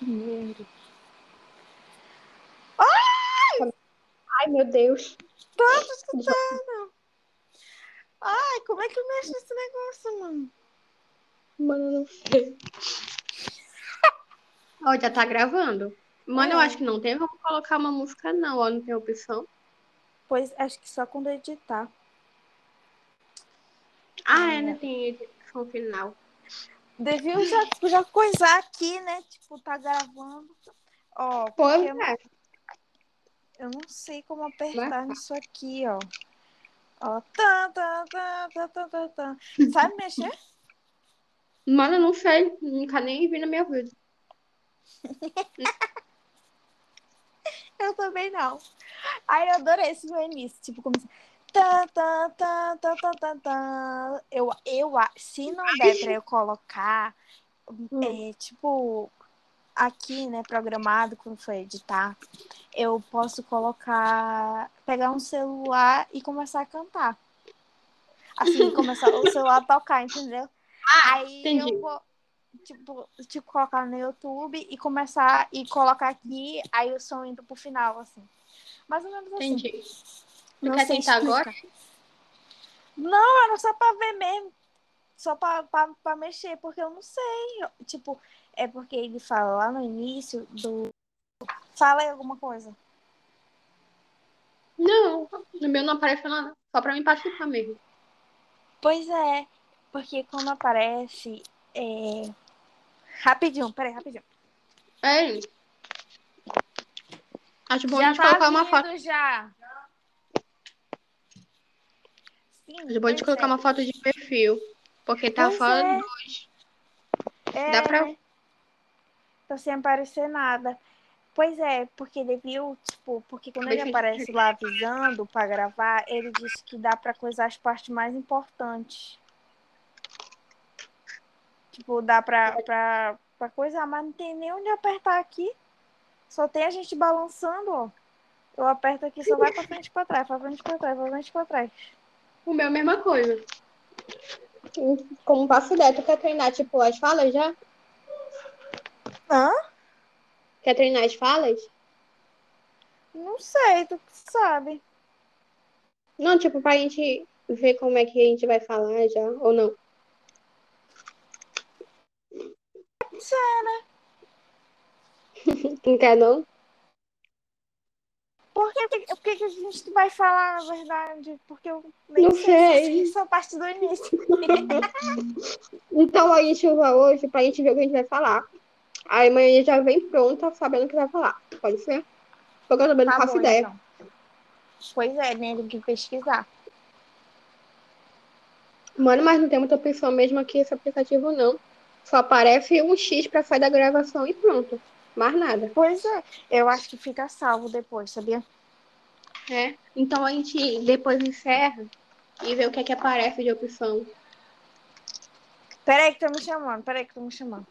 Primeiro. Ai, meu Deus. Tô escutando. Ai, como é que mexe nesse negócio, mano? Mano, eu não sei. Ó, já tá gravando. Mano, eu É. acho que não tem como colocar uma música, não. Ó, não tem opção. Pois acho que só quando editar. Ah, é, né? Tem edição final. Deviam já, tipo, já coisar aqui, né? Tipo, tá gravando. Ó, Pois eu, é. eu não sei como apertar nisso aqui, ó. Ó, tá, tá, tá, tá, tá, tá, tá. Sabe mexer? Mano, eu não sei. Nunca nem vi na minha vida. Eu também não. Aí eu adorei esse meu início. Tipo, começa. Tá, tá, tá, tá, tá, tá, tá. Eu, eu, se não der pra eu colocar, Hum. é, tipo, aqui, né, programado, quando for editar, eu posso colocar, pegar um celular e começar a cantar. Assim, começar o celular a tocar, entendeu? Aí entendi. eu vou, tipo, tipo, colocar no YouTube e começar e colocar aqui, aí o som indo pro final, assim. Mais ou menos assim. Entendi. Não quer tentar agora? Não, era só pra ver mesmo. Só pra, pra, pra mexer, porque eu não sei. Tipo, é porque ele fala lá no início do. Fala aí alguma coisa. Não, no meu não apareceu nada. Só pra mim participar mesmo. Pois é, porque quando aparece. É... Rapidinho, peraí, rapidinho. É. Acho bom a já gente tá colocar uma foto. já. Sim, gente pois colocar é. uma foto de perfil. Porque tá Pois falando é. dois. É, Dá pra- né? Tá sem aparecer nada. Pois é, porque ele viu, tipo, porque quando ele aparece lá avisando pra gravar, ele disse que dá pra coisar as partes mais importantes. Tipo, dá pra, pra, pra coisar, mas não tem nem onde apertar aqui. Só tem a gente balançando, ó. Eu aperto aqui, só vai pra frente e pra trás, pra frente e pra trás, pra frente e pra trás. O meu, mesma coisa. Como passo ideia, tu quer treinar, tipo, as falas já? Hã? Quer treinar as falas? Não sei, tu que sabe. Não, tipo, pra gente ver como é que a gente vai falar já, ou não. Não quer, não? Por que, o que, que a gente vai falar, na verdade? Porque eu nem Não sei, sei. só, parte do início. Então a gente vai hoje pra gente ver o que a gente vai falar. Aí amanhã a gente já vem pronta, sabendo o que vai falar. Pode ser? Porque eu também não Tá faço bom, ideia. então. Pois é, né? Tem que pesquisar. Mano, mas não tem muita opção mesmo aqui esse aplicativo, não. Só aparece um X pra sair da gravação e pronto. Mais nada. Pois é, eu acho que fica salvo depois, sabia? É. Então a gente depois encerra e vê o que é que aparece de opção. Peraí que tô me chamando, peraí que tô me chamando.